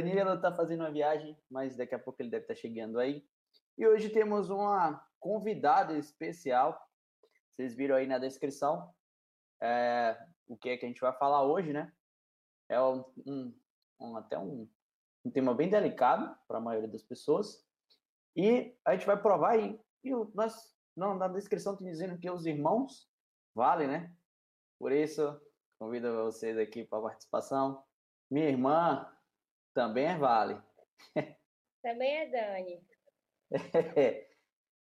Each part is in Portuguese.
Danilo está fazendo uma viagem, mas daqui a pouco ele deve estar tá chegando aí. E hoje temos uma convidada especial. Vocês viram aí na descrição é, o que é que a gente vai falar hoje, né? É um, um, até um, um tema bem delicado para a maioria das pessoas. E a gente vai provar aí. E nós, não, na descrição tem dizendo que os irmãos valem, né? Por isso, convido vocês aqui para a participação. Minha irmã também é Vale. Também é Dani.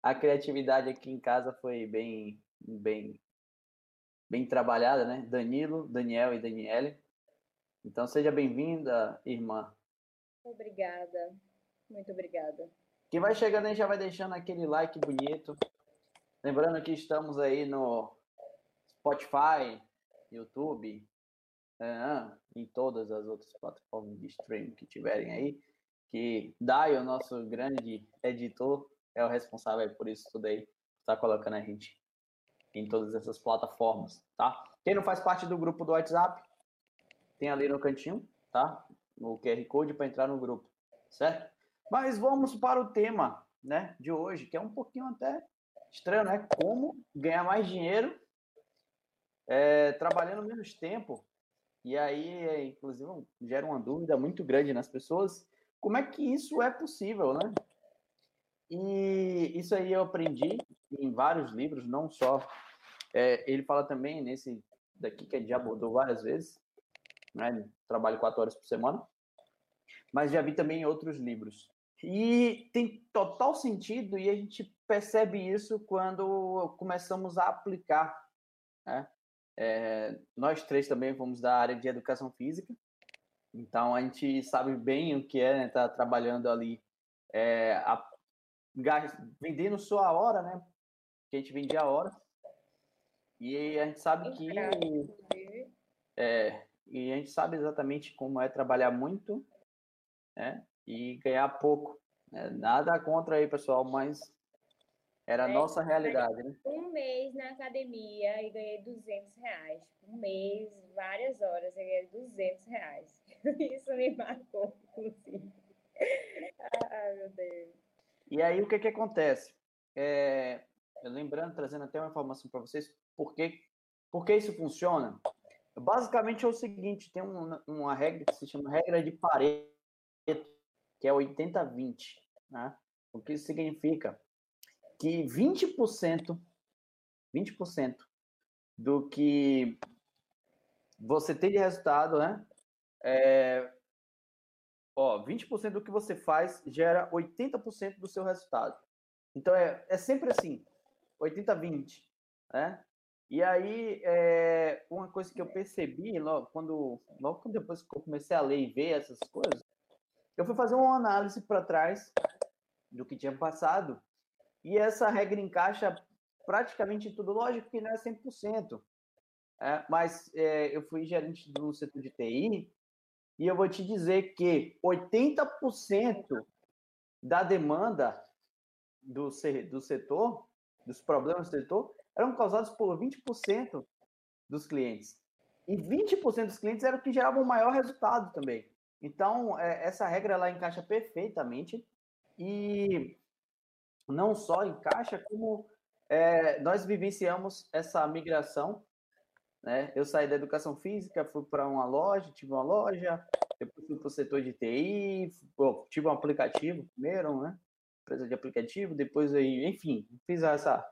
a criatividade aqui em casa foi bem, bem, bem trabalhada, né? Danilo, Daniel e Daniele. Então seja bem-vinda, irmã. Obrigada, muito obrigada. Quem vai chegando aí já vai deixando aquele like bonito. Lembrando que estamos aí no Spotify, YouTube, é, em todas as outras plataformas de streaming que tiverem aí, que Dai, o nosso grande editor, é o responsável por isso tudo aí, está colocando a gente em todas essas plataformas, tá? Quem não faz parte do grupo do WhatsApp, tem ali no cantinho, tá? O QR Code para entrar no grupo, certo? Mas vamos para o tema, né, de hoje, que é um pouquinho até estranho, né? Como ganhar mais dinheiro é, trabalhando menos tempo. E aí, é, inclusive, gera uma dúvida muito grande nas pessoas. Como é que isso é possível, né? E isso aí eu aprendi em vários livros, não só. É, ele fala também nesse daqui que já abordou várias vezes, né? Trabalho quatro horas por semana, mas já vi também em outros livros. E tem total sentido e a gente percebe isso quando começamos a aplicar. Né? É, nós três também fomos da área de educação física, então a gente sabe bem o que é estar né, tá trabalhando ali, é, a, vendendo sua hora, né? Que a gente vendia a hora. E a gente sabe que. É, e a gente sabe exatamente como é trabalhar muito né, e ganhar pouco. Né? Nada contra aí, pessoal, mas era a é, nossa realidade, né? Um mês na academia e ganhei 200 reais. Um mês, várias horas, eu ganhei 200 reais. Isso me marcou, inclusive. Ai, meu Deus. E aí, o que que acontece? É, lembrando, trazendo até uma informação para vocês, por que, por que isso funciona? Basicamente é o seguinte, tem um, uma regra que se chama regra de Pareto, que é 80-20, né? O que isso significa? Que 20%, 20% do que você tem de resultado, né? É, ó, 20% do que você faz gera 80% do seu resultado. Então é, é sempre assim, 80-20, né? E aí, é, uma coisa que eu percebi logo quando, logo depois que eu comecei a ler e ver essas coisas, eu fui fazer uma análise para trás do que tinha passado e essa regra encaixa praticamente em tudo. Lógico que não é 100%, é, mas é, eu fui gerente do setor de TI e eu vou te dizer que 80% da demanda do, do setor, dos problemas do setor, eram causados por 20% dos clientes. E 20% dos clientes eram que geravam maior resultado também. Então, é, essa regra ela encaixa perfeitamente. E não só encaixa, como é, nós vivenciamos essa migração. Né? Eu saí da educação física, fui para uma loja, tive uma loja, depois fui para o setor de TI, bom, tive um aplicativo primeiro, né? Empresa de aplicativo, depois aí, enfim, fiz essa.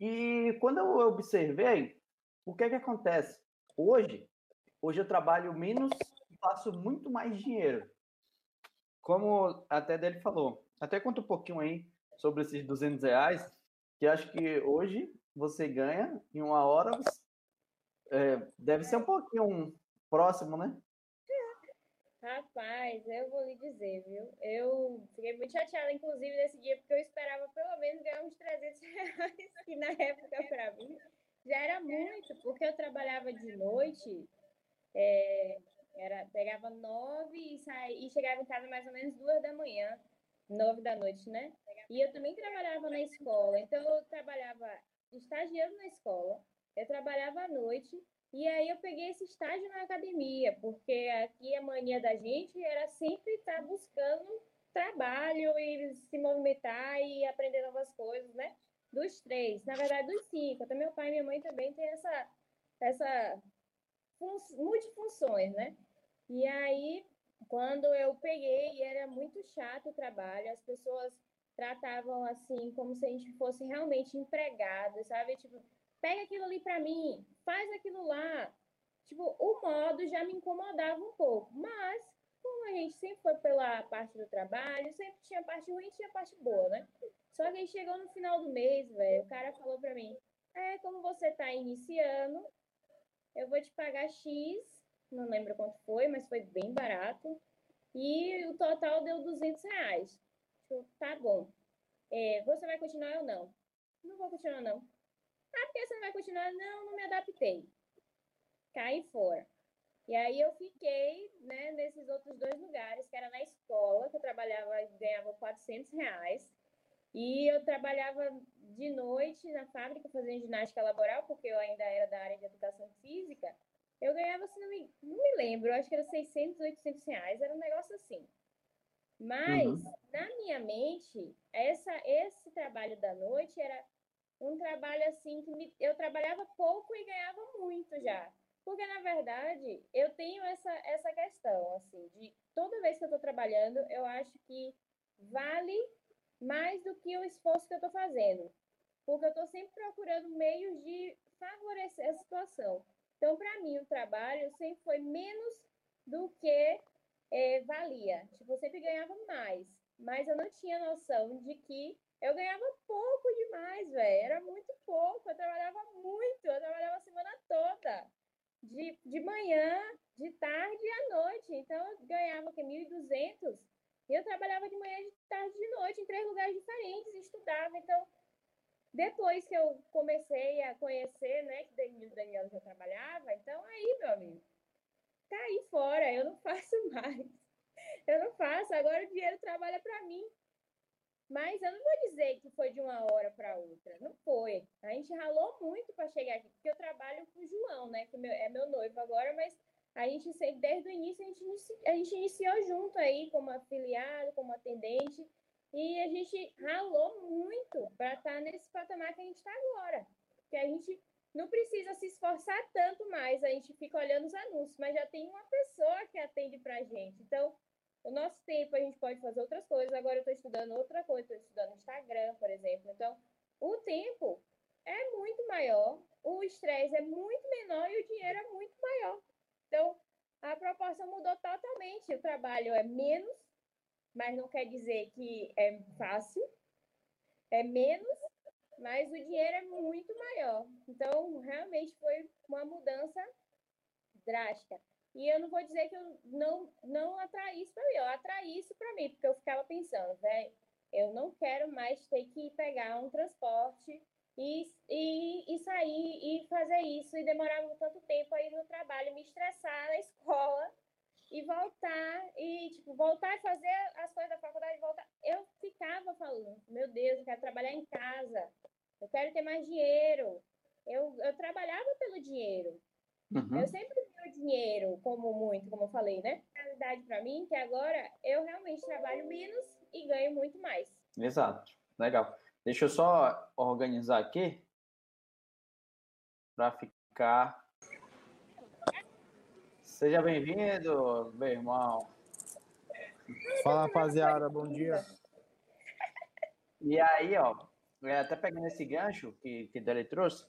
E quando eu observei, o que é que acontece? Hoje, hoje eu trabalho menos e faço muito mais dinheiro. Como até dele falou. Até conta um pouquinho aí sobre esses 200 reais, que acho que hoje você ganha em uma hora, é, deve ser um pouquinho próximo, né? Rapaz, eu vou lhe dizer, viu? Eu fiquei muito chateada, inclusive, nesse dia, porque eu esperava pelo menos ganhar uns 300 reais, que na época, para mim, já era muito, porque eu trabalhava de noite, é, era, pegava nove e, saía, e chegava em casa mais ou menos duas da manhã nove da noite, né? E eu também trabalhava na escola, então eu trabalhava estagiando na escola, eu trabalhava à noite e aí eu peguei esse estágio na academia, porque aqui a mania da gente era sempre estar buscando trabalho e se movimentar e aprender novas coisas, né? Dos três, na verdade dos cinco. Até meu pai e minha mãe também têm essa, essa fun multifunções, né? E aí, quando eu peguei, era muito chato o trabalho, as pessoas tratavam assim como se a gente fosse realmente empregado, sabe? Tipo, pega aquilo ali para mim, faz aquilo lá. Tipo, o modo já me incomodava um pouco, mas como a gente sempre foi pela parte do trabalho, sempre tinha parte ruim e tinha parte boa, né? Só que aí chegou no final do mês, velho, o cara falou para mim: "É, como você tá iniciando, eu vou te pagar X, não lembro quanto foi, mas foi bem barato. E o total deu 200 reais. Tipo, tá bom. É, você vai continuar ou não? Não vou continuar, não. Ah, porque você não vai continuar? Não, não me adaptei. Caí fora. E aí eu fiquei né, nesses outros dois lugares, que era na escola, que eu trabalhava e ganhava 400 reais. E eu trabalhava de noite na fábrica fazendo ginástica laboral, porque eu ainda era da área de educação física. Eu ganhava, assim, não me, não me lembro, acho que era 600, 800 reais, era um negócio assim. Mas, uhum. na minha mente, essa, esse trabalho da noite era um trabalho assim que me, eu trabalhava pouco e ganhava muito já. Porque, na verdade, eu tenho essa, essa questão, assim, de toda vez que eu estou trabalhando, eu acho que vale mais do que o esforço que eu estou fazendo. Porque eu estou sempre procurando meios de favorecer a situação. Então, para mim, o trabalho sempre foi menos do que é, valia. Tipo, eu sempre ganhava mais. Mas eu não tinha noção de que eu ganhava pouco demais, velho. Era muito pouco. Eu trabalhava muito. Eu trabalhava a semana toda. De, de manhã, de tarde e à noite. Então, eu ganhava o quê? 1.200. E eu trabalhava de manhã, de tarde e de noite, em três lugares diferentes, estudava. Então, depois que eu comecei a conhecer, né, que o Daniel já trabalhava, então aí, meu amigo, tá aí fora, eu não faço mais. Eu não faço, agora o dinheiro trabalha para mim. Mas eu não vou dizer que foi de uma hora para outra, não foi. A gente ralou muito para chegar aqui, porque eu trabalho com o João, né, que é meu noivo agora, mas a gente sempre, desde o início, a gente, a gente iniciou junto aí, como afiliado, como atendente, e a gente ralou muito para estar tá nesse patamar que a gente está agora. Que a gente não precisa se esforçar tanto mais, a gente fica olhando os anúncios, mas já tem uma pessoa que atende para a gente. Então, o nosso tempo a gente pode fazer outras coisas. Agora eu estou estudando outra coisa, estou estudando Instagram, por exemplo. Então, o tempo é muito maior, o estresse é muito menor e o dinheiro é muito maior. Então, a proporção mudou totalmente. O trabalho é menos, mas não quer dizer que é fácil. É menos, mas o dinheiro é muito maior. Então, realmente foi uma mudança drástica. E eu não vou dizer que eu não, não atraí isso para mim, eu atraí isso para mim, porque eu ficava pensando, velho, eu não quero mais ter que pegar um transporte e, e, e sair e fazer isso e demorar tanto tempo aí no trabalho, me estressar na escola e voltar e tipo voltar e fazer as coisas da faculdade voltar. Eu ficava falando meu Deus eu quero trabalhar em casa eu quero ter mais dinheiro. Eu, eu trabalhava pelo dinheiro. Uhum. eu sempre vi o dinheiro como muito como eu falei né? Realidade para mim que agora eu realmente trabalho menos e ganho muito mais. Exato. Legal. Deixa eu só organizar aqui para ficar. Seja bem-vindo, meu irmão. Fala, rapaziada, bom dia. E aí, ó, é, até pegando esse gancho que, que Dele trouxe,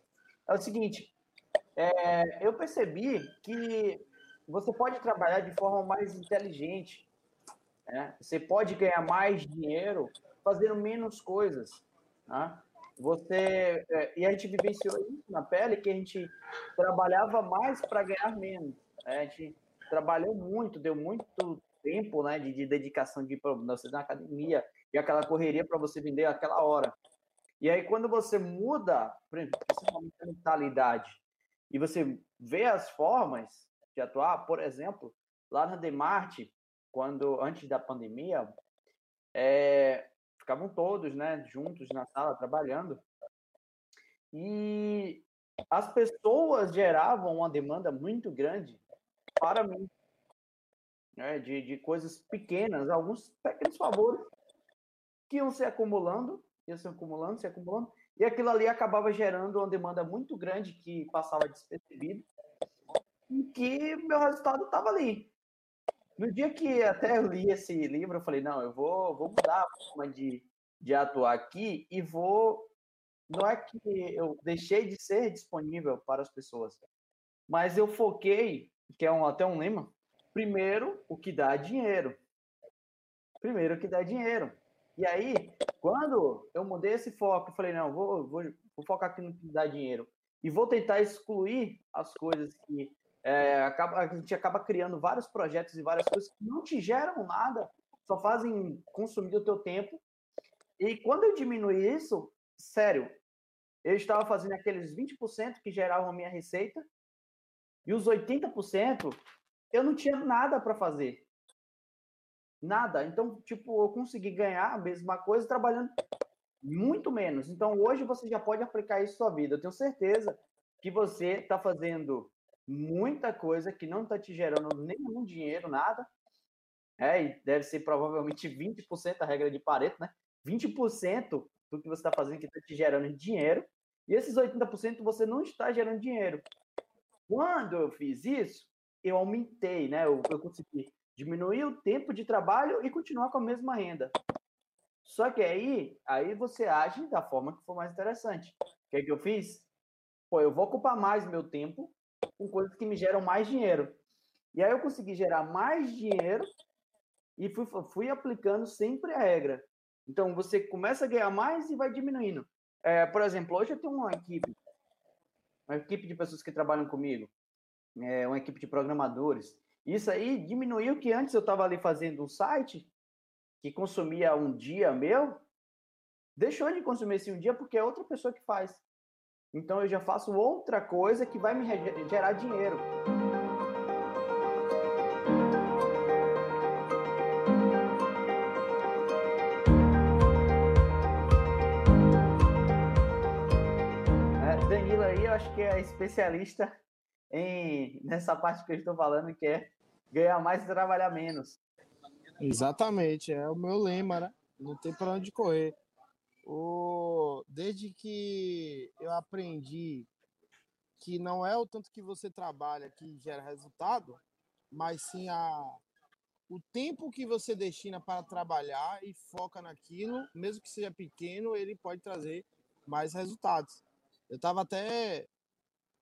é o seguinte: é, eu percebi que você pode trabalhar de forma mais inteligente. Né? Você pode ganhar mais dinheiro fazendo menos coisas. Né? Você é, e a gente vivenciou isso na pele que a gente trabalhava mais para ganhar menos. Né? A gente trabalhou muito, deu muito tempo, né, de, de dedicação de você na academia e aquela correria para você vender aquela hora. E aí quando você muda, principalmente a mentalidade, e você vê as formas de atuar, por exemplo, lá na Demarte, quando antes da pandemia, é, ficavam todos, né, juntos na sala trabalhando. E as pessoas geravam uma demanda muito grande para né, de, de coisas pequenas, alguns pequenos favores que iam se acumulando, iam se acumulando, se acumulando, e aquilo ali acabava gerando uma demanda muito grande que passava despercebido, e que meu resultado estava ali. No dia que até eu li esse livro, eu falei, não, eu vou, vou mudar a forma de, de atuar aqui e vou. Não é que eu deixei de ser disponível para as pessoas, mas eu foquei, que é um, até um lema, primeiro o que dá dinheiro. Primeiro o que dá dinheiro. E aí, quando eu mudei esse foco, eu falei, não, vou, vou, vou focar aqui no que dá dinheiro. E vou tentar excluir as coisas que é, acaba, a gente acaba criando vários projetos e várias coisas que não te geram nada, só fazem consumir o teu tempo. E quando eu diminui isso, sério, eu estava fazendo aqueles 20% que geravam a minha receita, e os 80% eu não tinha nada para fazer. Nada. Então, tipo, eu consegui ganhar a mesma coisa trabalhando muito menos. Então, hoje você já pode aplicar isso na sua vida. Eu tenho certeza que você está fazendo muita coisa que não está te gerando nenhum dinheiro, nada. É, e deve ser provavelmente 20% a regra de Pareto, né? 20% do que você está fazendo que está te gerando dinheiro. E esses 80% você não está gerando dinheiro. Quando eu fiz isso, eu aumentei, né? Eu, eu consegui diminuir o tempo de trabalho e continuar com a mesma renda. Só que aí, aí você age da forma que for mais interessante. O que, é que eu fiz? Pô, eu vou ocupar mais meu tempo com coisas que me geram mais dinheiro. E aí eu consegui gerar mais dinheiro e fui, fui aplicando sempre a regra. Então você começa a ganhar mais e vai diminuindo. É, por exemplo, hoje eu tenho uma equipe, uma equipe de pessoas que trabalham comigo, é, uma equipe de programadores. Isso aí diminuiu que antes eu estava ali fazendo um site que consumia um dia meu, deixou de consumir esse um dia porque é outra pessoa que faz. Então eu já faço outra coisa que vai me gerar dinheiro. Acho que é especialista em nessa parte que eu estou falando, que é ganhar mais e trabalhar menos. Exatamente, é o meu lema, né? Não tem para onde correr. O... Desde que eu aprendi que não é o tanto que você trabalha que gera resultado, mas sim a... o tempo que você destina para trabalhar e foca naquilo, mesmo que seja pequeno, ele pode trazer mais resultados. Eu estava até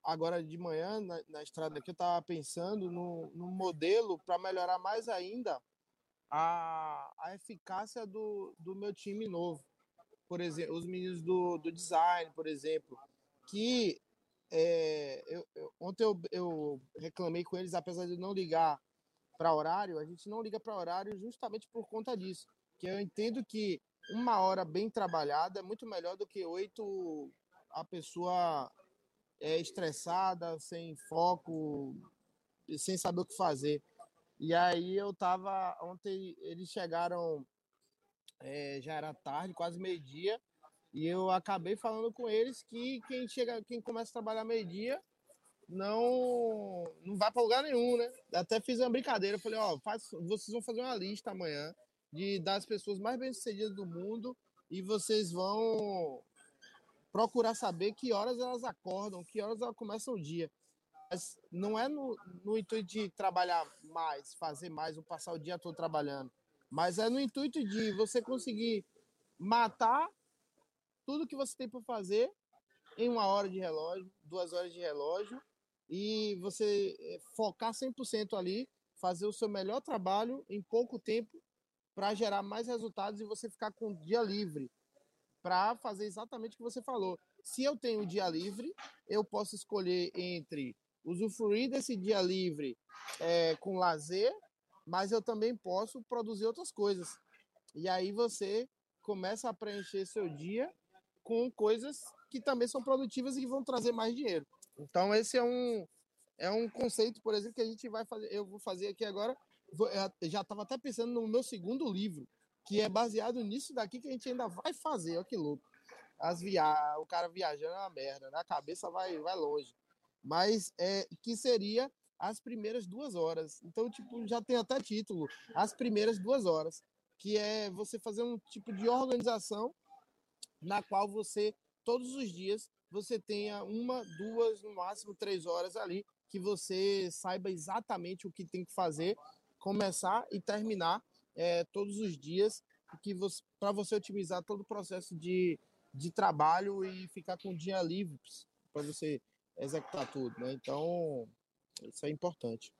agora de manhã na, na estrada aqui, eu estava pensando no, no modelo para melhorar mais ainda a, a eficácia do, do meu time novo. Por exemplo, os meninos do, do design, por exemplo, que é, eu, eu, ontem eu, eu reclamei com eles, apesar de não ligar para horário, a gente não liga para horário justamente por conta disso. Que eu entendo que uma hora bem trabalhada é muito melhor do que oito a pessoa é, estressada, sem foco, sem saber o que fazer. E aí eu tava. Ontem eles chegaram, é, já era tarde, quase meio-dia, e eu acabei falando com eles que quem chega, quem começa a trabalhar meio-dia não não vai para lugar nenhum, né? Até fiz uma brincadeira, falei, ó, faz, vocês vão fazer uma lista amanhã de das pessoas mais bem-sucedidas do mundo e vocês vão procurar saber que horas elas acordam, que horas elas começam o dia. Mas não é no, no intuito de trabalhar mais, fazer mais, ou passar o dia todo trabalhando, mas é no intuito de você conseguir matar tudo que você tem para fazer em uma hora de relógio, duas horas de relógio, e você eh, focar 100% ali, fazer o seu melhor trabalho em pouco tempo para gerar mais resultados e você ficar com o dia livre para fazer exatamente o que você falou. Se eu tenho dia livre, eu posso escolher entre usufruir desse dia livre é, com lazer, mas eu também posso produzir outras coisas. E aí você começa a preencher seu dia com coisas que também são produtivas e que vão trazer mais dinheiro. Então esse é um é um conceito, por exemplo, que a gente vai fazer. Eu vou fazer aqui agora. Eu já estava até pensando no meu segundo livro, que é baseado nisso daqui que a gente ainda vai fazer. Olha que louco. as via... o cara viajando é uma merda, né? a cabeça vai, vai longe. Mas é, que seria as primeiras duas horas. Então, tipo, já tem até título, as primeiras duas horas, que é você fazer um tipo de organização na qual você, todos os dias, você tenha uma, duas, no máximo três horas ali, que você saiba exatamente o que tem que fazer, começar e terminar é, todos os dias, que para você otimizar todo o processo de, de trabalho e ficar com o dia livre para você executar tudo, né? Então, isso é importante.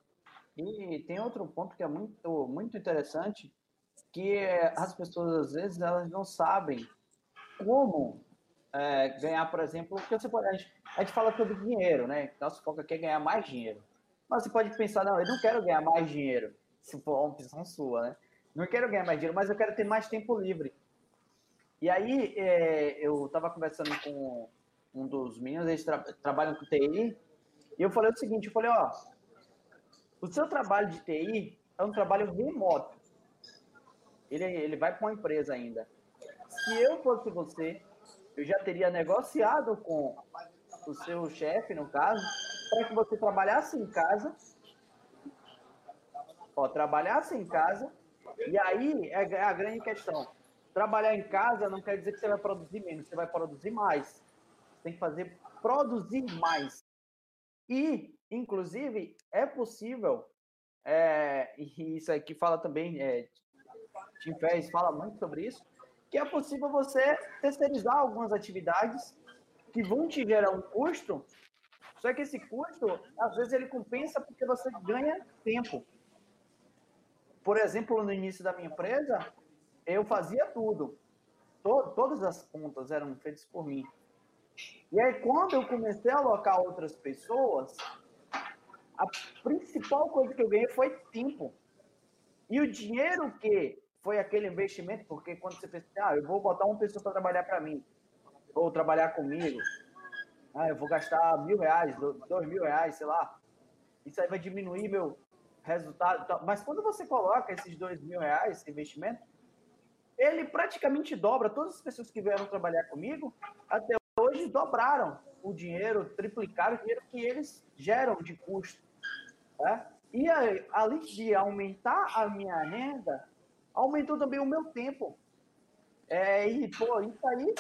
E tem outro ponto que é muito, muito interessante, que é, as pessoas, às vezes, elas não sabem como é, ganhar, por exemplo, porque você pode, a, gente, a gente fala sobre dinheiro, né? Nosso foco aqui é ganhar mais dinheiro. Mas você pode pensar, não, eu não quero ganhar mais dinheiro, se for uma opção sua, né? Não quero ganhar mais dinheiro, mas eu quero ter mais tempo livre. E aí, é, eu estava conversando com um dos meninos, eles tra trabalham com TI, e eu falei o seguinte, eu falei, ó, o seu trabalho de TI é um trabalho remoto. Ele, ele vai para uma empresa ainda. Se eu fosse você, eu já teria negociado com o seu chefe, no caso, para que você trabalhasse em casa. Ó, trabalhasse em casa. E aí é a grande questão. Trabalhar em casa não quer dizer que você vai produzir menos, você vai produzir mais. Você tem que fazer produzir mais. E, inclusive, é possível, é, e isso aqui fala também, é, Tim Ferriss fala muito sobre isso, que é possível você terceirizar algumas atividades que vão te gerar um custo, só que esse custo, às vezes, ele compensa porque você ganha tempo. Por exemplo, no início da minha empresa, eu fazia tudo. todas as contas eram feitas por mim. E aí, quando eu comecei a alocar outras pessoas, a principal coisa que eu ganhei foi tempo. E o dinheiro que foi aquele investimento, porque quando você pensa, ah, eu vou botar uma pessoa para trabalhar para mim, ou trabalhar comigo, ah, eu vou gastar mil reais, dois mil reais, sei lá, isso aí vai diminuir meu resultado. Mas quando você coloca esses dois mil reais, esse investimento, ele praticamente dobra. Todas as pessoas que vieram trabalhar comigo, até hoje dobraram o dinheiro, triplicaram o dinheiro que eles geram de custo. Né? E aí, além de aumentar a minha renda, aumentou também o meu tempo. É, e, pô, isso aí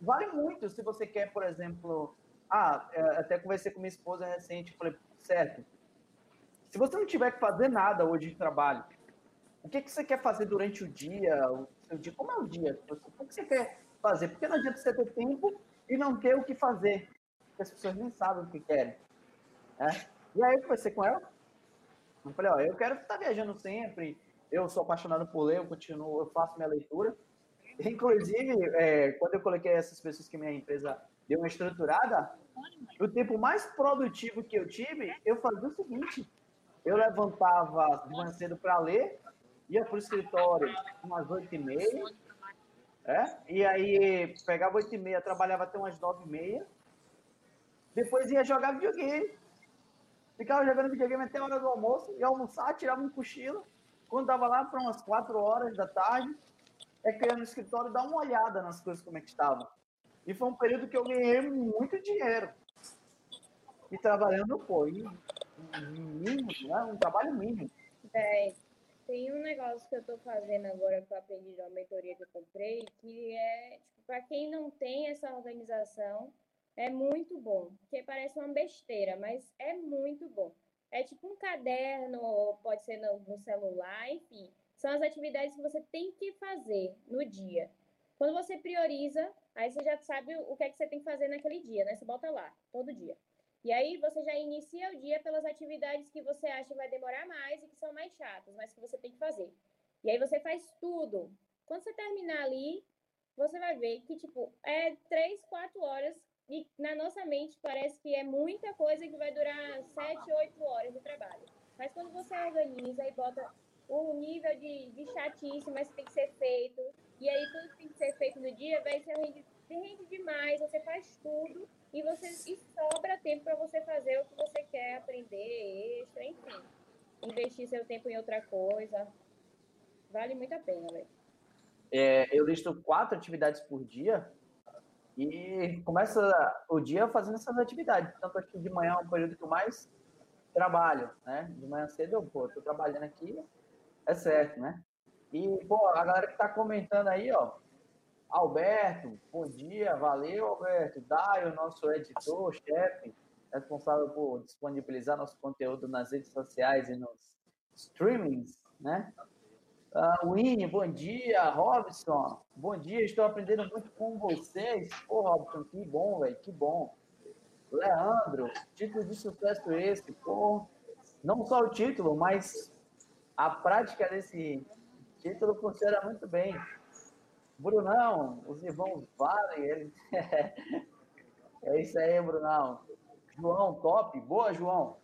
vale muito se você quer, por exemplo. Ah, é, até conversei com minha esposa recente, falei, certo. Se você não tiver que fazer nada hoje de trabalho, o que, que você quer fazer durante o dia? O seu dia como é o dia? O que você quer fazer? Porque não adianta você ter tempo e não ter o que fazer. Porque as pessoas nem sabem o que querem. É? E aí eu conversei com ela. Eu falei, ó, eu quero estar viajando sempre, eu sou apaixonado por ler, eu continuo, eu faço minha leitura. Inclusive, é, quando eu coloquei essas pessoas que minha empresa deu uma estruturada, o tempo mais produtivo que eu tive, eu fazia o seguinte: eu levantava de manhã cedo para ler, ia para o escritório umas oito e meia, é? e aí pegava oito e meia, trabalhava até umas nove e meia, depois ia jogar videogame. Ficava jogando videogame até a hora do almoço, ia almoçar, tirava um cochilo, quando estava lá para umas quatro horas da tarde, é ia no escritório dar uma olhada nas coisas como é que estavam. E foi um período que eu ganhei muito dinheiro. E trabalhando, pô, mínimo, né? um trabalho mínimo. É, tem um negócio que eu estou fazendo agora que eu aprendi de uma mentoria que eu comprei, que é, tipo, para quem não tem essa organização, é muito bom. Porque parece uma besteira, mas é muito bom. É tipo um caderno, pode ser no, no celular, enfim. São as atividades que você tem que fazer no dia. Quando você prioriza, aí você já sabe o que é que você tem que fazer naquele dia, né? Você bota lá, todo dia. E aí você já inicia o dia pelas atividades que você acha que vai demorar mais e que são mais chatas, mas que você tem que fazer. E aí você faz tudo. Quando você terminar ali, você vai ver que, tipo, é três, quatro horas e na nossa mente parece que é muita coisa que vai durar 7, 8 horas de trabalho. Mas quando você organiza e bota o nível de, de chatice, mas tem que ser feito, e aí tudo que tem que ser feito no dia, vai ser rende, rende demais, você faz tudo e você e sobra tempo para você fazer o que você quer aprender, extra, enfim. Investir seu tempo em outra coisa. Vale muito a pena, velho. É, eu listo quatro atividades por dia e começa o dia fazendo essas atividades. Tanto aqui de manhã é um período que eu mais trabalho, né? De manhã cedo eu, pô, tô trabalhando aqui, é certo, né? E, pô, a galera que tá comentando aí, ó, Alberto, bom dia, valeu, Alberto. Daio, nosso editor, chefe, responsável por disponibilizar nosso conteúdo nas redes sociais e nos streamings, né? Uh, Winnie, bom dia. Robson, bom dia. Estou aprendendo muito com vocês. Pô, Robson, que bom, velho, que bom. Leandro, título de sucesso esse. Pô, não só o título, mas a prática desse título funciona muito bem. Brunão, os irmãos valem. Ele... é isso aí, Brunão. João, top. Boa, João.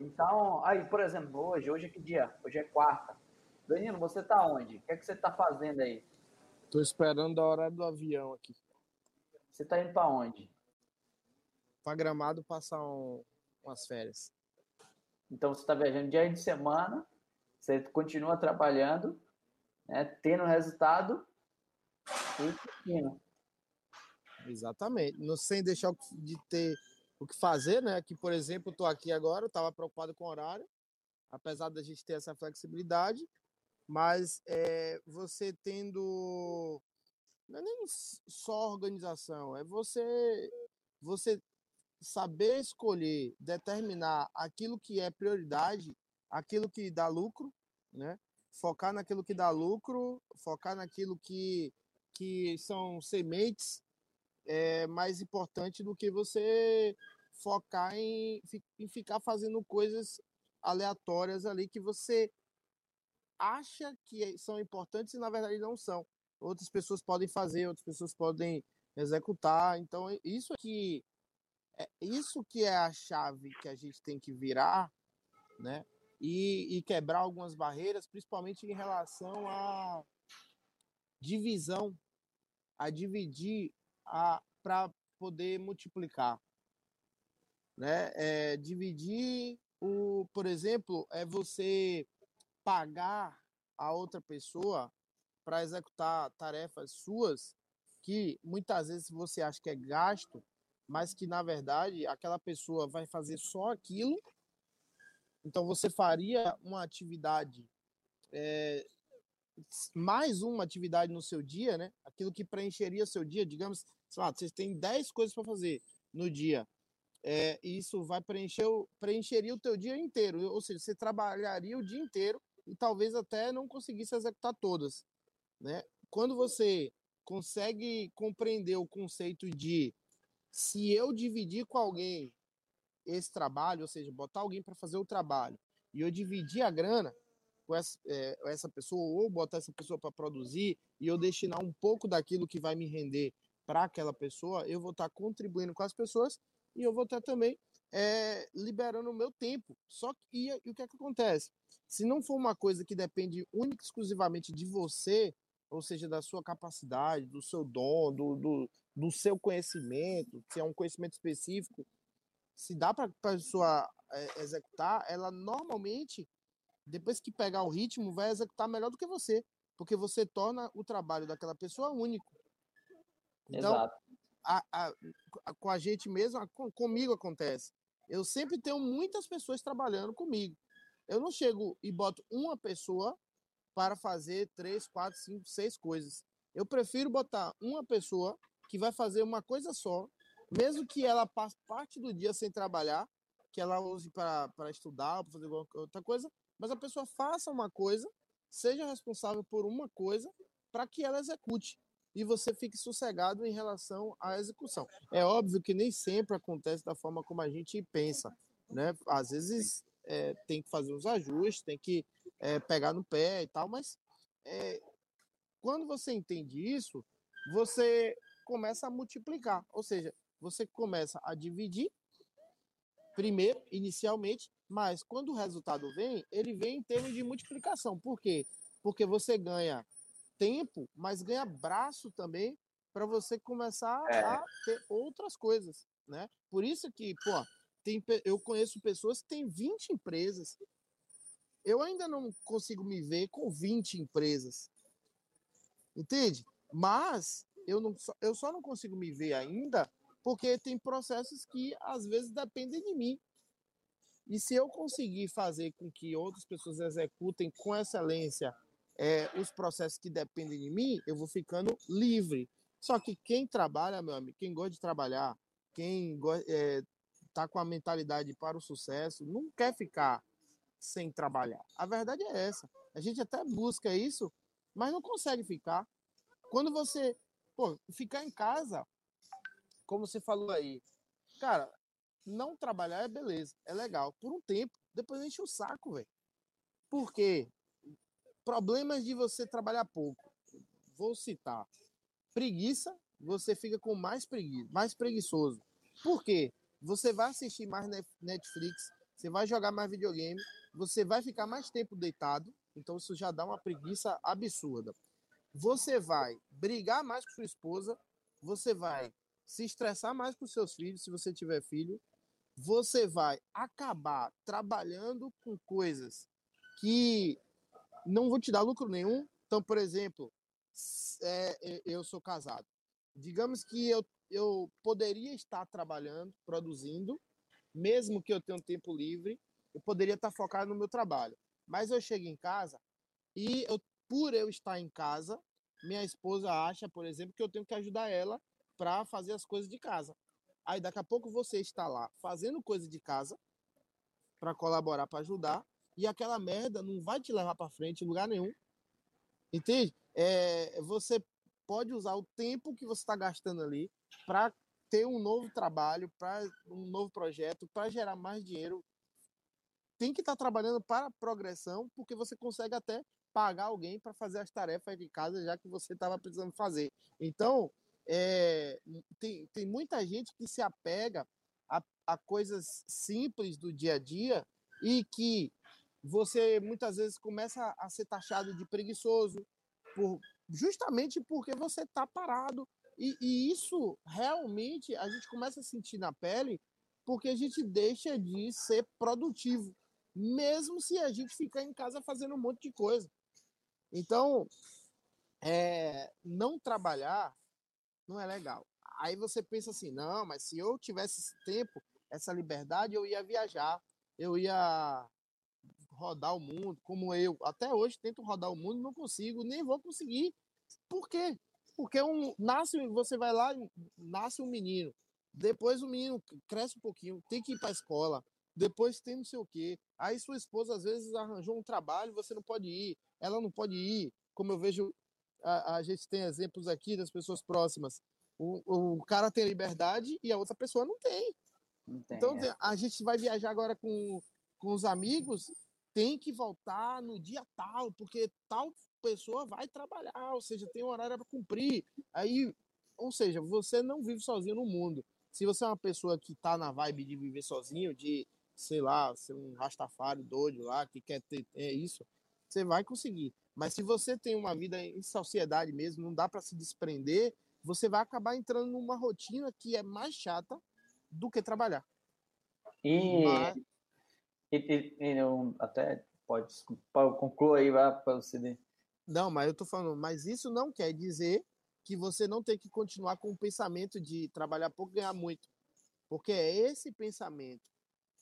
Então, aí, por exemplo, hoje, hoje é que dia? Hoje é quarta. Danilo, você está onde? O que, é que você está fazendo aí? Estou esperando a hora do avião aqui. Você está indo para onde? Para Gramado passar um, umas férias. Então você está viajando dia de semana, você continua trabalhando, né, tendo resultado Exatamente. Não, sem deixar de ter o que fazer, né? Que, por exemplo, estou aqui agora, eu estava preocupado com o horário, apesar da gente ter essa flexibilidade, mas é, você tendo não é nem só organização, é você você saber escolher, determinar aquilo que é prioridade, aquilo que dá lucro, né? Focar naquilo que dá lucro, focar naquilo que, que são sementes é mais importante do que você focar em, em ficar fazendo coisas aleatórias ali que você acha que são importantes e na verdade não são. Outras pessoas podem fazer, outras pessoas podem executar. Então isso que é isso que é a chave que a gente tem que virar, né? E, e quebrar algumas barreiras, principalmente em relação à divisão, a dividir a para poder multiplicar, né? É, dividir o, por exemplo, é você pagar a outra pessoa para executar tarefas suas que muitas vezes você acha que é gasto, mas que na verdade aquela pessoa vai fazer só aquilo. Então você faria uma atividade, é, mais uma atividade no seu dia, né? Aquilo que preencheria seu dia, digamos, sei lá, vocês têm 10 coisas para fazer no dia. É, isso vai preencher preencheria o teu dia inteiro, ou seja, você trabalharia o dia inteiro e talvez até não conseguisse executar todas, né? Quando você consegue compreender o conceito de se eu dividir com alguém esse trabalho, ou seja, botar alguém para fazer o trabalho e eu dividir a grana com essa, é, essa pessoa ou botar essa pessoa para produzir e eu destinar um pouco daquilo que vai me render para aquela pessoa, eu vou estar tá contribuindo com as pessoas e eu vou estar tá também é, liberando o meu tempo. Só que e, e o que, é que acontece? Se não for uma coisa que depende única e exclusivamente de você, ou seja, da sua capacidade, do seu dom, do, do, do seu conhecimento, se é um conhecimento específico, se dá para a pessoa é, executar, ela normalmente, depois que pegar o ritmo, vai executar melhor do que você, porque você torna o trabalho daquela pessoa único. Então, Exato. A, a, a, com a gente mesmo, comigo acontece. Eu sempre tenho muitas pessoas trabalhando comigo. Eu não chego e boto uma pessoa para fazer três, quatro, cinco, seis coisas. Eu prefiro botar uma pessoa que vai fazer uma coisa só, mesmo que ela passe parte do dia sem trabalhar, que ela use para estudar, para fazer outra coisa, mas a pessoa faça uma coisa, seja responsável por uma coisa, para que ela execute e você fique sossegado em relação à execução. É óbvio que nem sempre acontece da forma como a gente pensa, né? Às vezes é, tem que fazer uns ajustes, tem que é, pegar no pé e tal, mas é, quando você entende isso, você começa a multiplicar, ou seja, você começa a dividir primeiro, inicialmente, mas quando o resultado vem, ele vem em termos de multiplicação. Por quê? Porque você ganha tempo, mas ganha braço também para você começar é. a ter outras coisas, né? Por isso que, pô, tem, eu conheço pessoas que têm 20 empresas. Eu ainda não consigo me ver com 20 empresas. Entende? Mas eu, não, eu só não consigo me ver ainda porque tem processos que às vezes dependem de mim. E se eu conseguir fazer com que outras pessoas executem com excelência é, os processos que dependem de mim, eu vou ficando livre. Só que quem trabalha, meu amigo, quem gosta de trabalhar, quem é, tá com a mentalidade para o sucesso, não quer ficar sem trabalhar. A verdade é essa. A gente até busca isso, mas não consegue ficar. Quando você, pô, ficar em casa, como você falou aí, cara, não trabalhar é beleza, é legal, por um tempo, depois enche o saco, velho. Por quê? Problemas de você trabalhar pouco. Vou citar. Preguiça, você fica com mais preguiça, mais preguiçoso. Por quê? Você vai assistir mais Netflix, você vai jogar mais videogame, você vai ficar mais tempo deitado, então isso já dá uma preguiça absurda. Você vai brigar mais com sua esposa, você vai se estressar mais com seus filhos, se você tiver filho, você vai acabar trabalhando com coisas que não vão te dar lucro nenhum. Então, por exemplo, é, eu sou casado. Digamos que eu eu poderia estar trabalhando, produzindo, mesmo que eu tenha um tempo livre, eu poderia estar focado no meu trabalho. Mas eu chego em casa e eu, por eu estar em casa, minha esposa acha, por exemplo, que eu tenho que ajudar ela para fazer as coisas de casa. Aí daqui a pouco você está lá fazendo coisa de casa para colaborar, para ajudar, e aquela merda não vai te levar para frente em lugar nenhum. Entende? É, você pode usar o tempo que você está gastando ali para ter um novo trabalho, para um novo projeto, para gerar mais dinheiro. Tem que estar tá trabalhando para progressão, porque você consegue até pagar alguém para fazer as tarefas de casa, já que você estava precisando fazer. Então, é, tem, tem muita gente que se apega a, a coisas simples do dia a dia e que você muitas vezes começa a ser taxado de preguiçoso, por, justamente porque você está parado. E, e, isso realmente a gente começa a sentir na pele porque a gente deixa de ser produtivo, mesmo se a gente ficar em casa fazendo um monte de coisa. Então, é, não trabalhar não é legal. Aí você pensa assim, não, mas se eu tivesse esse tempo, essa liberdade, eu ia viajar, eu ia rodar o mundo, como eu até hoje tento rodar o mundo, não consigo, nem vou conseguir. Por quê? Porque um, nasce, você vai lá, nasce um menino, depois o menino cresce um pouquinho, tem que ir para a escola, depois tem não sei o quê. Aí sua esposa às vezes arranjou um trabalho, você não pode ir, ela não pode ir. Como eu vejo, a, a gente tem exemplos aqui das pessoas próximas. O, o cara tem liberdade e a outra pessoa não tem. Não tem então é. a gente vai viajar agora com, com os amigos, tem que voltar no dia tal, porque tal pessoa vai trabalhar, ou seja, tem um horário para cumprir. Aí, ou seja, você não vive sozinho no mundo. Se você é uma pessoa que está na vibe de viver sozinho, de, sei lá, ser um rastafário doido lá, que quer ter é isso, você vai conseguir. Mas se você tem uma vida em sociedade mesmo, não dá para se desprender, você vai acabar entrando numa rotina que é mais chata do que trabalhar. E, Mas... e, e, e eu até pode concluir aí para você. Não, mas eu tô falando, mas isso não quer dizer que você não tem que continuar com o pensamento de trabalhar pouco e ganhar muito. Porque é esse pensamento,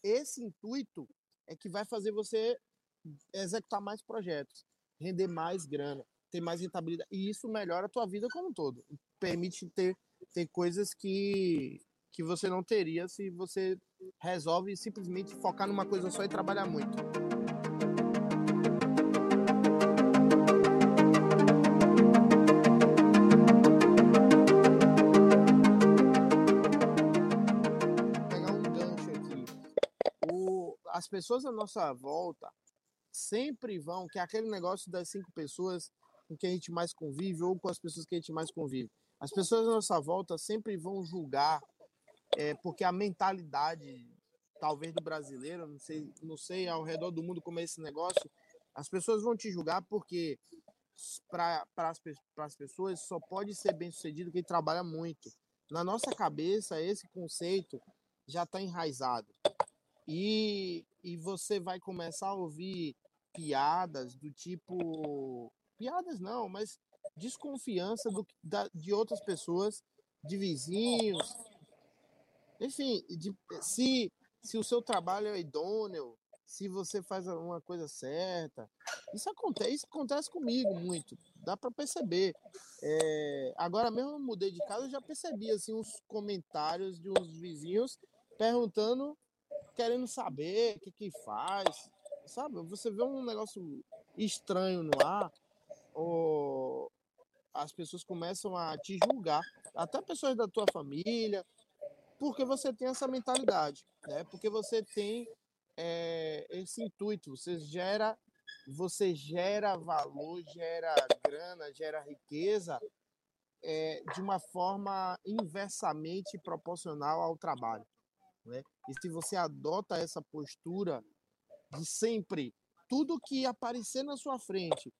esse intuito é que vai fazer você executar mais projetos, render mais grana, ter mais rentabilidade. E isso melhora a tua vida como um todo. Permite ter, ter coisas que, que você não teria se você resolve simplesmente focar numa coisa só e trabalhar muito. pegar um gancho aqui. As pessoas à nossa volta sempre vão, que é aquele negócio das cinco pessoas com quem a gente mais convive ou com as pessoas que a gente mais convive. As pessoas à nossa volta sempre vão julgar, é, porque a mentalidade, talvez do brasileiro, não sei, não sei ao redor do mundo como é esse negócio, as pessoas vão te julgar porque para as pessoas só pode ser bem sucedido quem trabalha muito. Na nossa cabeça, esse conceito já está enraizado. E, e você vai começar a ouvir piadas do tipo piadas não, mas desconfiança do, da, de outras pessoas, de vizinhos. Enfim, de, se, se o seu trabalho é idôneo, se você faz uma coisa certa. Isso acontece, isso acontece comigo muito, dá para perceber. É, agora mesmo eu mudei de casa, eu já percebi assim uns comentários de uns vizinhos perguntando, querendo saber o que que faz, sabe? Você vê um negócio estranho no ar, ou as pessoas começam a te julgar, até pessoas da tua família, porque você tem essa mentalidade, né? Porque você tem é, esse intuito, você gera, você gera valor, gera grana, gera riqueza é, de uma forma inversamente proporcional ao trabalho. Né? E se você adota essa postura de sempre, tudo que aparecer na sua frente,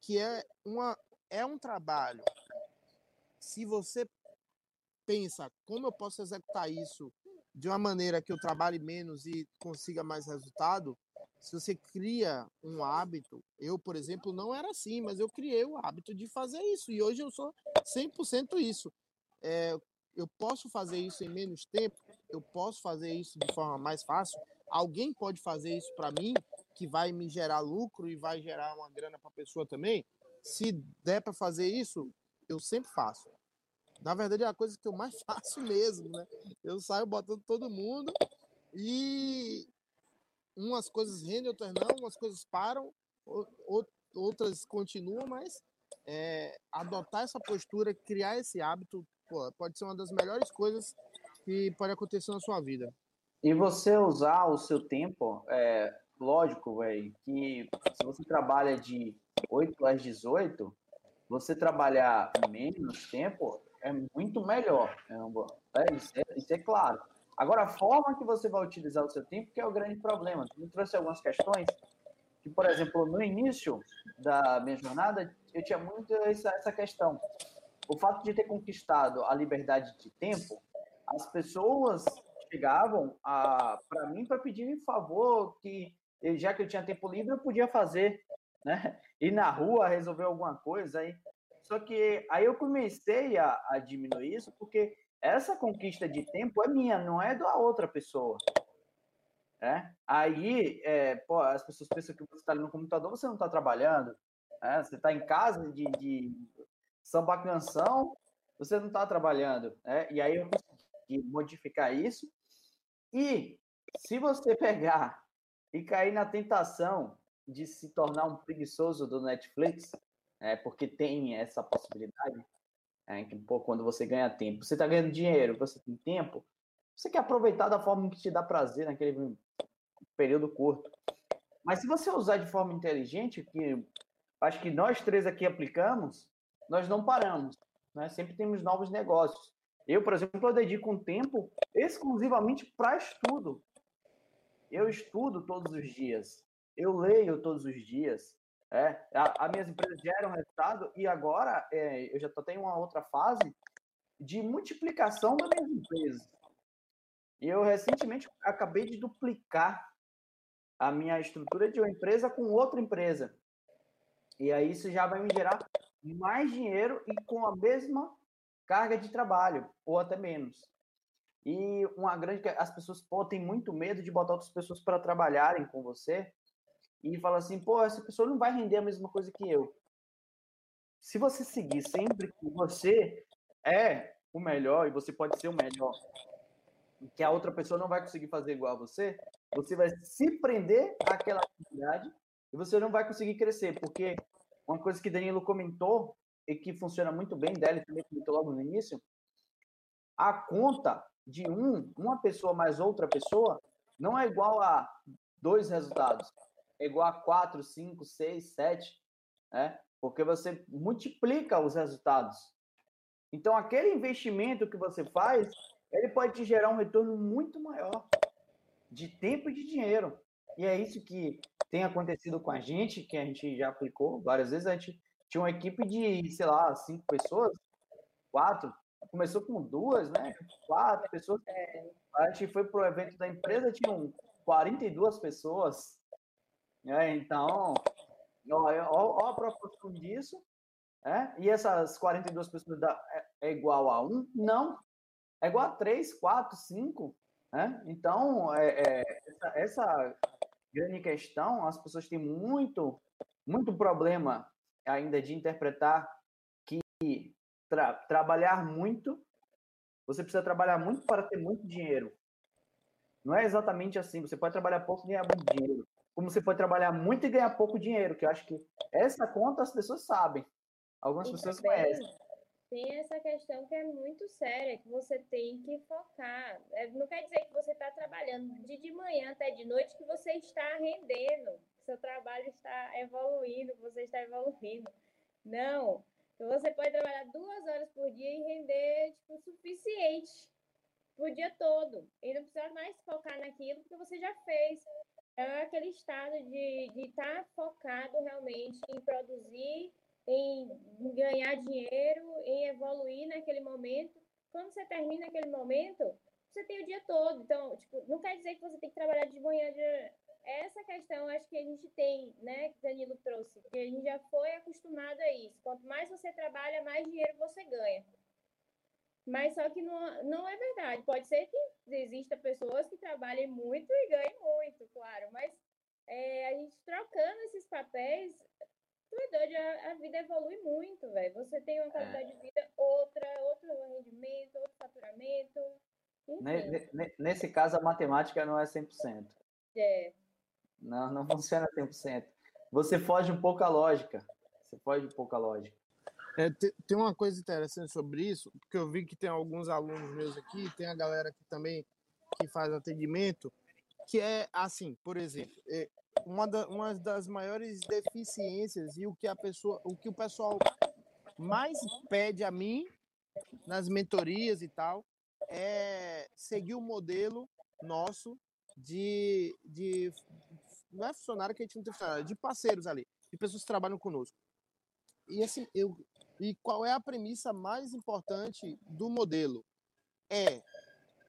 que é, uma, é um trabalho, se você pensa como eu posso executar isso de uma maneira que eu trabalhe menos e consiga mais resultado, se você cria um hábito, eu, por exemplo, não era assim, mas eu criei o hábito de fazer isso e hoje eu sou 100% isso. É, eu posso fazer isso em menos tempo, eu posso fazer isso de forma mais fácil. Alguém pode fazer isso para mim, que vai me gerar lucro e vai gerar uma grana para a pessoa também. Se der para fazer isso, eu sempre faço. Na verdade, é a coisa que eu mais faço mesmo, né? Eu saio botando todo mundo e umas coisas rendem, outras não, umas coisas param, outras continuam, mas é, adotar essa postura, criar esse hábito, pô, pode ser uma das melhores coisas que pode acontecer na sua vida. E você usar o seu tempo, é, lógico, velho, que se você trabalha de 8 às 18, você trabalhar menos tempo é muito melhor. É, isso, é, isso é claro. Agora, a forma que você vai utilizar o seu tempo que é o grande problema. Eu trouxe algumas questões que, por exemplo, no início da minha jornada, eu tinha muito essa, essa questão. O fato de ter conquistado a liberdade de tempo, as pessoas chegavam para mim para pedir favor que, já que eu tinha tempo livre, eu podia fazer, né? Ir na rua, resolver alguma coisa. Aí só que aí eu comecei a, a diminuir isso porque essa conquista de tempo é minha, não é da outra pessoa. É? Aí, é, pô, as pessoas pensam que você está ali no computador, você não está trabalhando. É? Você está em casa de, de samba canção, você não está trabalhando. É? E aí eu consegui modificar isso. E se você pegar e cair na tentação de se tornar um preguiçoso do Netflix, é, porque tem essa possibilidade, é, que pô, quando você ganha tempo, você está ganhando dinheiro, você tem tempo, você quer aproveitar da forma que te dá prazer naquele período curto. Mas se você usar de forma inteligente, que acho que nós três aqui aplicamos, nós não paramos, né? sempre temos novos negócios. Eu, por exemplo, eu dedico um tempo exclusivamente para estudo. Eu estudo todos os dias, eu leio todos os dias, é, a, minhas empresas geram resultado e agora é, eu já estou em uma outra fase de multiplicação das minhas empresas. E eu recentemente acabei de duplicar a minha estrutura de uma empresa com outra empresa. E aí isso já vai me gerar mais dinheiro e com a mesma carga de trabalho, ou até menos. E uma grande. As pessoas pô, têm muito medo de botar outras pessoas para trabalharem com você, e fala assim, pô, essa pessoa não vai render a mesma coisa que eu. Se você seguir sempre que você é o melhor e você pode ser o melhor, que a outra pessoa não vai conseguir fazer igual a você, você vai se prender àquela atividade e você não vai conseguir crescer, porque uma coisa que Danilo comentou e que funciona muito bem dela, também comentou logo no início, a conta de um, uma pessoa mais outra pessoa não é igual a dois resultados é igual a 4, 5, 6, 7, né? porque você multiplica os resultados. Então, aquele investimento que você faz, ele pode te gerar um retorno muito maior de tempo e de dinheiro. E é isso que tem acontecido com a gente, que a gente já aplicou várias vezes. A gente tinha uma equipe de, sei lá, cinco pessoas, quatro. Começou com duas, né? Quatro pessoas. A gente foi para o evento da empresa, tinham 42 pessoas. É, então, ó, ó, ó, a proporção disso. É? E essas 42 pessoas dá, é, é igual a 1? Não. É igual a 3, 4, 5. Né? Então, é, é, essa, essa grande questão, as pessoas têm muito, muito problema ainda de interpretar que tra trabalhar muito, você precisa trabalhar muito para ter muito dinheiro. Não é exatamente assim. Você pode trabalhar pouco e ganhar muito dinheiro. Como você pode trabalhar muito e ganhar pouco dinheiro, que eu acho que essa conta as pessoas sabem. Algumas e pessoas também, conhecem. Tem essa questão que é muito séria, que você tem que focar. É, não quer dizer que você está trabalhando de, de manhã até de noite que você está rendendo, seu trabalho está evoluindo, você está evoluindo. Não. Então você pode trabalhar duas horas por dia e render tipo, o suficiente o dia todo. E não precisa mais focar naquilo que você já fez. É aquele estado de estar tá focado realmente em produzir, em ganhar dinheiro, em evoluir naquele momento. Quando você termina aquele momento, você tem o dia todo. Então, tipo, não quer dizer que você tem que trabalhar de manhã. Essa questão acho que a gente tem, né, que Danilo trouxe, que a gente já foi acostumado a isso. Quanto mais você trabalha, mais dinheiro você ganha. Mas só que não, não é verdade. Pode ser que exista pessoas que trabalhem muito e ganhem muito, claro. Mas é, a gente trocando esses papéis, tu é doido, a, a vida evolui muito, velho. Você tem uma qualidade é. de vida outra, outro rendimento, outro faturamento. Nesse caso, a matemática não é 100%. É. Não, não funciona 100%. Você foge um pouco a lógica. Você foge um pouco a lógica. É, tem uma coisa interessante sobre isso, porque eu vi que tem alguns alunos meus aqui, tem a galera que também que faz atendimento, que é assim, por exemplo, é uma, da, uma das maiores deficiências e o que a pessoa, o que o pessoal mais pede a mim nas mentorias e tal é seguir o modelo nosso de, de não é funcionário que a gente não tem funcionário, de parceiros ali, de pessoas que trabalham conosco. E assim, eu, e qual é a premissa mais importante do modelo? É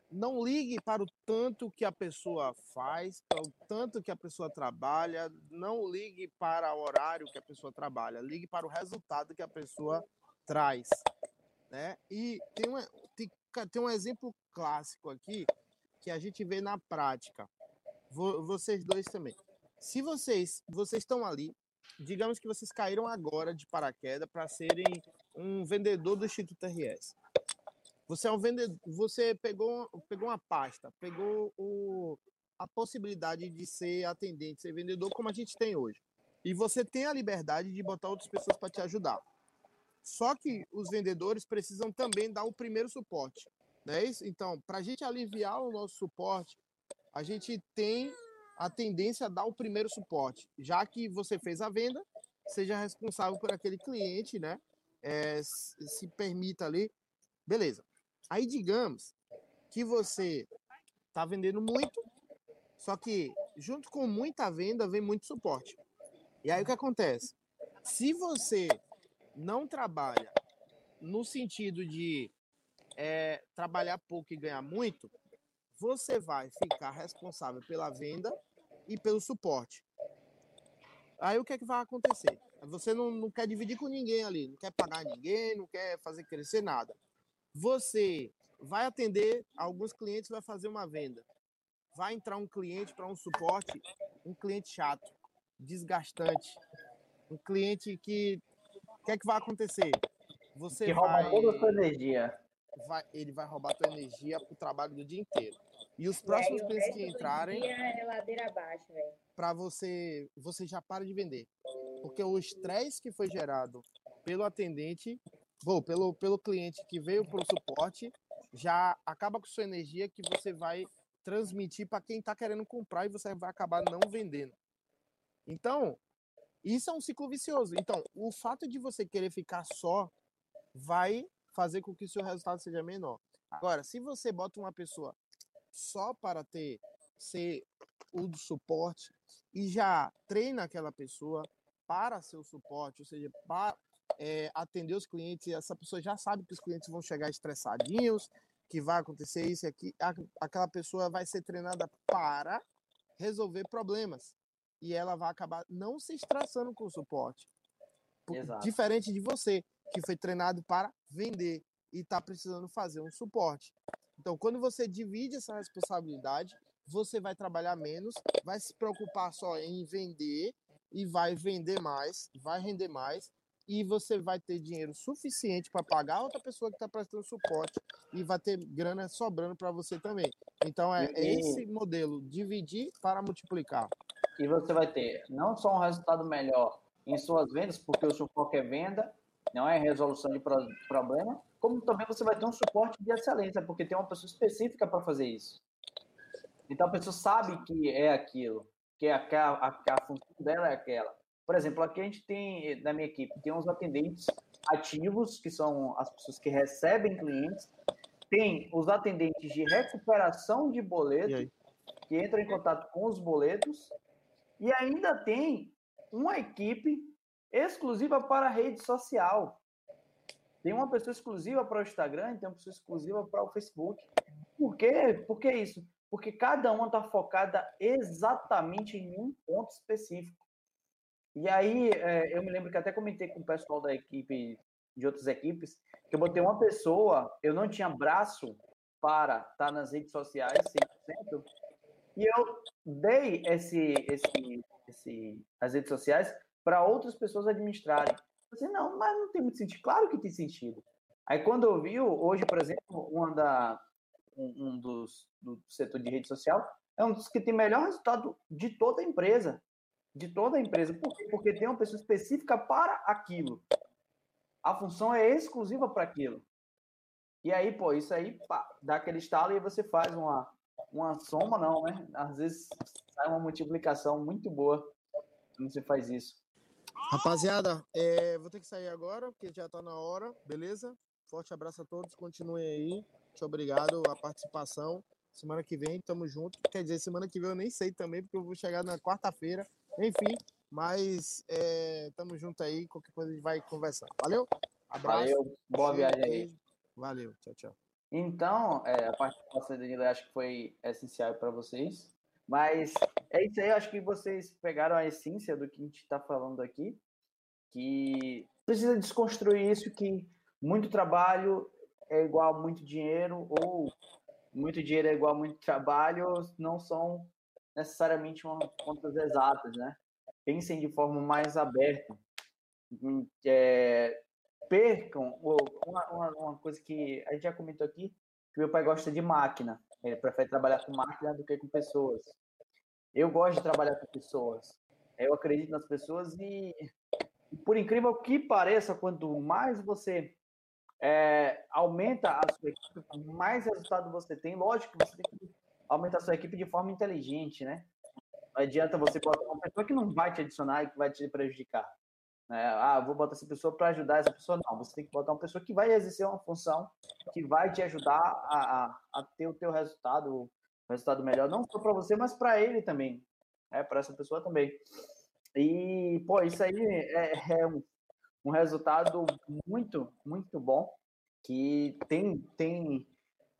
não ligue para o tanto que a pessoa faz, para o tanto que a pessoa trabalha, não ligue para o horário que a pessoa trabalha, ligue para o resultado que a pessoa traz. Né? E tem, uma, tem, tem um exemplo clássico aqui que a gente vê na prática. Vocês dois também. Se vocês, vocês estão ali, digamos que vocês caíram agora de paraquedas para serem um vendedor do Instituto RS. Você é um vendedor, você pegou, pegou uma pasta, pegou o, a possibilidade de ser atendente, ser vendedor como a gente tem hoje. E você tem a liberdade de botar outras pessoas para te ajudar. Só que os vendedores precisam também dar o primeiro suporte. É isso? Então, para a gente aliviar o nosso suporte, a gente tem a tendência a dar o primeiro suporte. Já que você fez a venda, seja responsável por aquele cliente, né? É, se permita ali. Beleza. Aí, digamos que você está vendendo muito, só que junto com muita venda vem muito suporte. E aí o que acontece? Se você não trabalha no sentido de é, trabalhar pouco e ganhar muito, você vai ficar responsável pela venda e pelo suporte. Aí o que é que vai acontecer? Você não, não quer dividir com ninguém ali, não quer pagar ninguém, não quer fazer crescer nada. Você vai atender alguns clientes, vai fazer uma venda. Vai entrar um cliente para um suporte, um cliente chato, desgastante, um cliente que o que é que vai acontecer? Você que rouba vai, toda a sua energia. Vai, ele vai roubar tua energia para o trabalho do dia inteiro. E os próximos clientes que entrarem. É abaixo, Para você, você já para de vender. Porque o estresse que foi gerado pelo atendente, ou pelo, pelo cliente que veio para o suporte, já acaba com sua energia que você vai transmitir para quem está querendo comprar e você vai acabar não vendendo. Então, isso é um ciclo vicioso. Então, o fato de você querer ficar só vai fazer com que o seu resultado seja menor. Agora, se você bota uma pessoa só para ter ser o do suporte e já treina aquela pessoa para ser o suporte, ou seja, para é, atender os clientes, e essa pessoa já sabe que os clientes vão chegar estressadinhos, que vai acontecer isso e aqui, aquela pessoa vai ser treinada para resolver problemas e ela vai acabar não se estressando com o suporte. Diferente de você, que foi treinado para vender e está precisando fazer um suporte. Então, quando você divide essa responsabilidade, você vai trabalhar menos, vai se preocupar só em vender e vai vender mais, vai render mais e você vai ter dinheiro suficiente para pagar outra pessoa que está prestando suporte e vai ter grana sobrando para você também. Então é e, esse modelo, dividir para multiplicar. E você vai ter não só um resultado melhor em suas vendas, porque o suporte é venda, não é resolução de problema, como também você vai ter um suporte de excelência, porque tem uma pessoa específica para fazer isso. Então a pessoa sabe que é aquilo, que, é a, a, a função dela é aquela. Por exemplo, aqui a gente tem, na minha equipe, tem uns atendentes ativos, que são as pessoas que recebem clientes, tem os atendentes de recuperação de boletos, que entram em contato com os boletos, e ainda tem uma equipe exclusiva para a rede social. Tem uma pessoa exclusiva para o Instagram, tem uma pessoa exclusiva para o Facebook. Por quê? Por que isso? Porque cada uma está focada exatamente em um ponto específico. E aí, é, eu me lembro que até comentei com o pessoal da equipe, de outras equipes, que eu botei uma pessoa, eu não tinha braço para estar tá nas redes sociais 100%, e eu dei esse, esse, esse, as redes sociais para outras pessoas administrarem. Eu disse, não, mas não tem muito sentido. Claro que tem sentido. Aí quando eu vi, hoje, por exemplo, uma da, um, um dos do setor de rede social é um dos que tem melhor resultado de toda a empresa de toda a empresa. Por quê? Porque tem uma pessoa específica para aquilo. A função é exclusiva para aquilo. E aí, pô, isso aí pá, dá aquele estalo e você faz uma, uma soma, não, né? Às vezes sai uma multiplicação muito boa quando você faz isso. Rapaziada, é, vou ter que sair agora, porque já está na hora, beleza? Forte abraço a todos, continuem aí. Muito obrigado a participação. Semana que vem, tamo junto. Quer dizer, semana que vem eu nem sei também, porque eu vou chegar na quarta-feira. Enfim, mas é, tamo junto aí, qualquer coisa a gente vai conversar. Valeu? Abraço. Valeu, boa viagem aí. Valeu, tchau, tchau. Então, é, a participação da Danilo acho que foi essencial para vocês. Mas é isso aí, acho que vocês pegaram a essência do que a gente está falando aqui, que precisa desconstruir isso que muito trabalho é igual a muito dinheiro, ou muito dinheiro é igual a muito trabalho, não são necessariamente contas exatas, né? Pensem de forma mais aberta. É, percam uma, uma, coisa que a gente já comentou aqui, que meu pai gosta de máquina. Ele prefere trabalhar com máquina do que com pessoas. Eu gosto de trabalhar com pessoas. Eu acredito nas pessoas e, por incrível que pareça, quanto mais você é, aumenta a sua equipe, mais resultado você tem. Lógico que você tem que aumentar sua equipe de forma inteligente, né? Não adianta você botar uma pessoa que não vai te adicionar e que vai te prejudicar. Né? Ah, vou botar essa pessoa para ajudar essa pessoa. Não, você tem que botar uma pessoa que vai exercer uma função que vai te ajudar a, a, a ter o teu resultado, o resultado melhor, não só para você, mas para ele também, é né? para essa pessoa também. E, pô, isso aí é, é um, um resultado muito, muito bom que tem, tem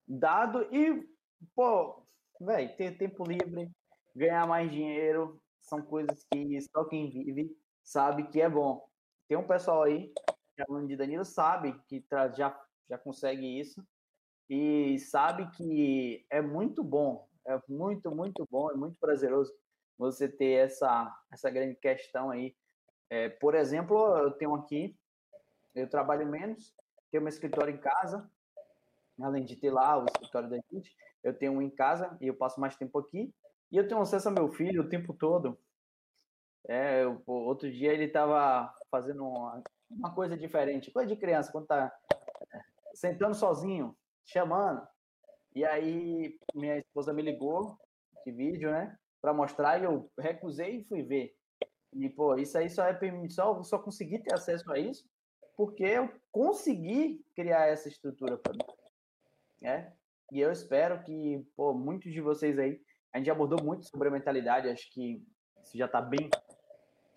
dado e, pô, velho, ter tempo livre, ganhar mais dinheiro, são coisas que só quem vive sabe que é bom. Tem um pessoal aí, falando de Danilo, sabe que já, já consegue isso e sabe que é muito bom, é muito, muito bom, é muito prazeroso você ter essa, essa grande questão aí. É, por exemplo, eu tenho aqui, eu trabalho menos, tenho meu escritório em casa, além de ter lá o escritório da gente, eu tenho um em casa e eu passo mais tempo aqui. E eu tenho acesso ao meu filho o tempo todo. É, eu, outro dia ele estava fazendo uma, uma, coisa diferente, coisa de criança, quando tá é, sentando sozinho, chamando. E aí minha esposa me ligou de vídeo, né, para mostrar e eu recusei e fui ver. E pô, isso aí só é permissão, só consegui ter acesso a isso porque eu consegui criar essa estrutura para mim. É? E eu espero que, pô, muitos de vocês aí, a gente abordou muito sobre a mentalidade, acho que isso já está bem,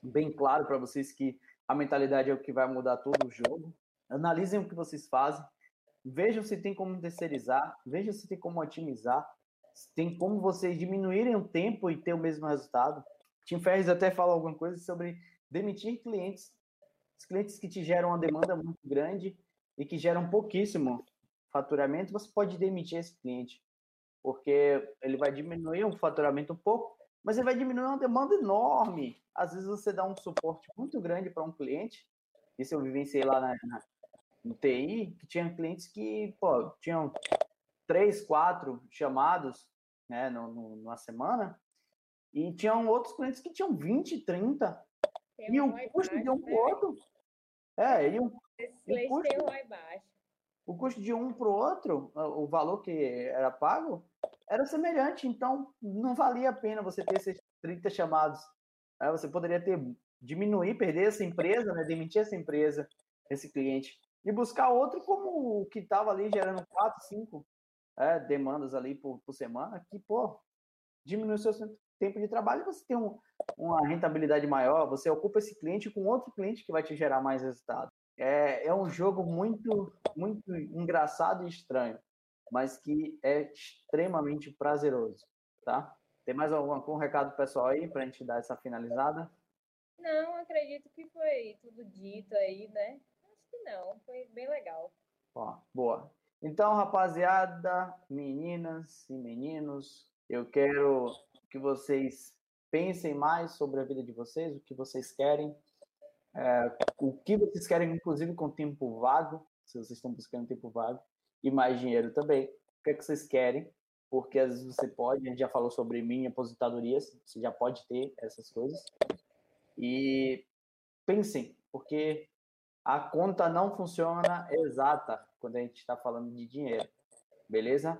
bem claro para vocês que a mentalidade é o que vai mudar todo o jogo. Analisem o que vocês fazem, vejam se tem como terceirizar, vejam se tem como otimizar, se tem como vocês diminuírem o tempo e ter o mesmo resultado. Tim Ferriss até fala alguma coisa sobre demitir clientes Os clientes que te geram uma demanda muito grande e que geram pouquíssimo faturamento, você pode demitir esse cliente, porque ele vai diminuir o faturamento um pouco, mas ele vai diminuir uma demanda enorme. Às vezes você dá um suporte muito grande para um cliente, isso eu vivenciei lá na, na, no TI, que tinha clientes que, pô, tinham três, quatro chamados né, no, no, numa semana, e tinham outros clientes que tinham 20, 30, Tem e o custo baixo, de um né? outro. É, e o, o custo, um. O custo de um para o outro, o valor que era pago, era semelhante. Então, não valia a pena você ter esses 30 chamados. Aí você poderia ter diminuir, perder essa empresa, né, demitir essa empresa, esse cliente, e buscar outro como o que estava ali gerando 4, 5 é, demandas ali por, por semana, que, pô, diminui o seu tempo de trabalho e você tem um, uma rentabilidade maior, você ocupa esse cliente com outro cliente que vai te gerar mais resultado. É, é um jogo muito, muito engraçado e estranho, mas que é extremamente prazeroso, tá? Tem mais algum, algum recado pessoal aí para a gente dar essa finalizada? Não, acredito que foi tudo dito aí, né? Acho que não, foi bem legal. Ó, boa. Então, rapaziada, meninas e meninos, eu quero que vocês pensem mais sobre a vida de vocês, o que vocês querem, é, o que vocês querem, inclusive com tempo vago, se vocês estão buscando tempo vago, e mais dinheiro também. O que, é que vocês querem? Porque às vezes você pode, a gente já falou sobre minha aposentadoria, você já pode ter essas coisas. E pensem, porque a conta não funciona exata quando a gente está falando de dinheiro. Beleza?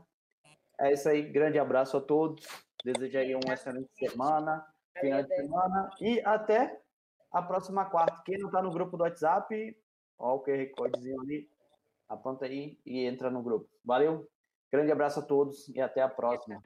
É isso aí. Grande abraço a todos. Desejo aí uma excelente semana, final de semana e até a próxima quarta. Quem não está no grupo do WhatsApp, ó, o QR Codezinho ali, aponta aí e entra no grupo. Valeu? Grande abraço a todos e até a próxima.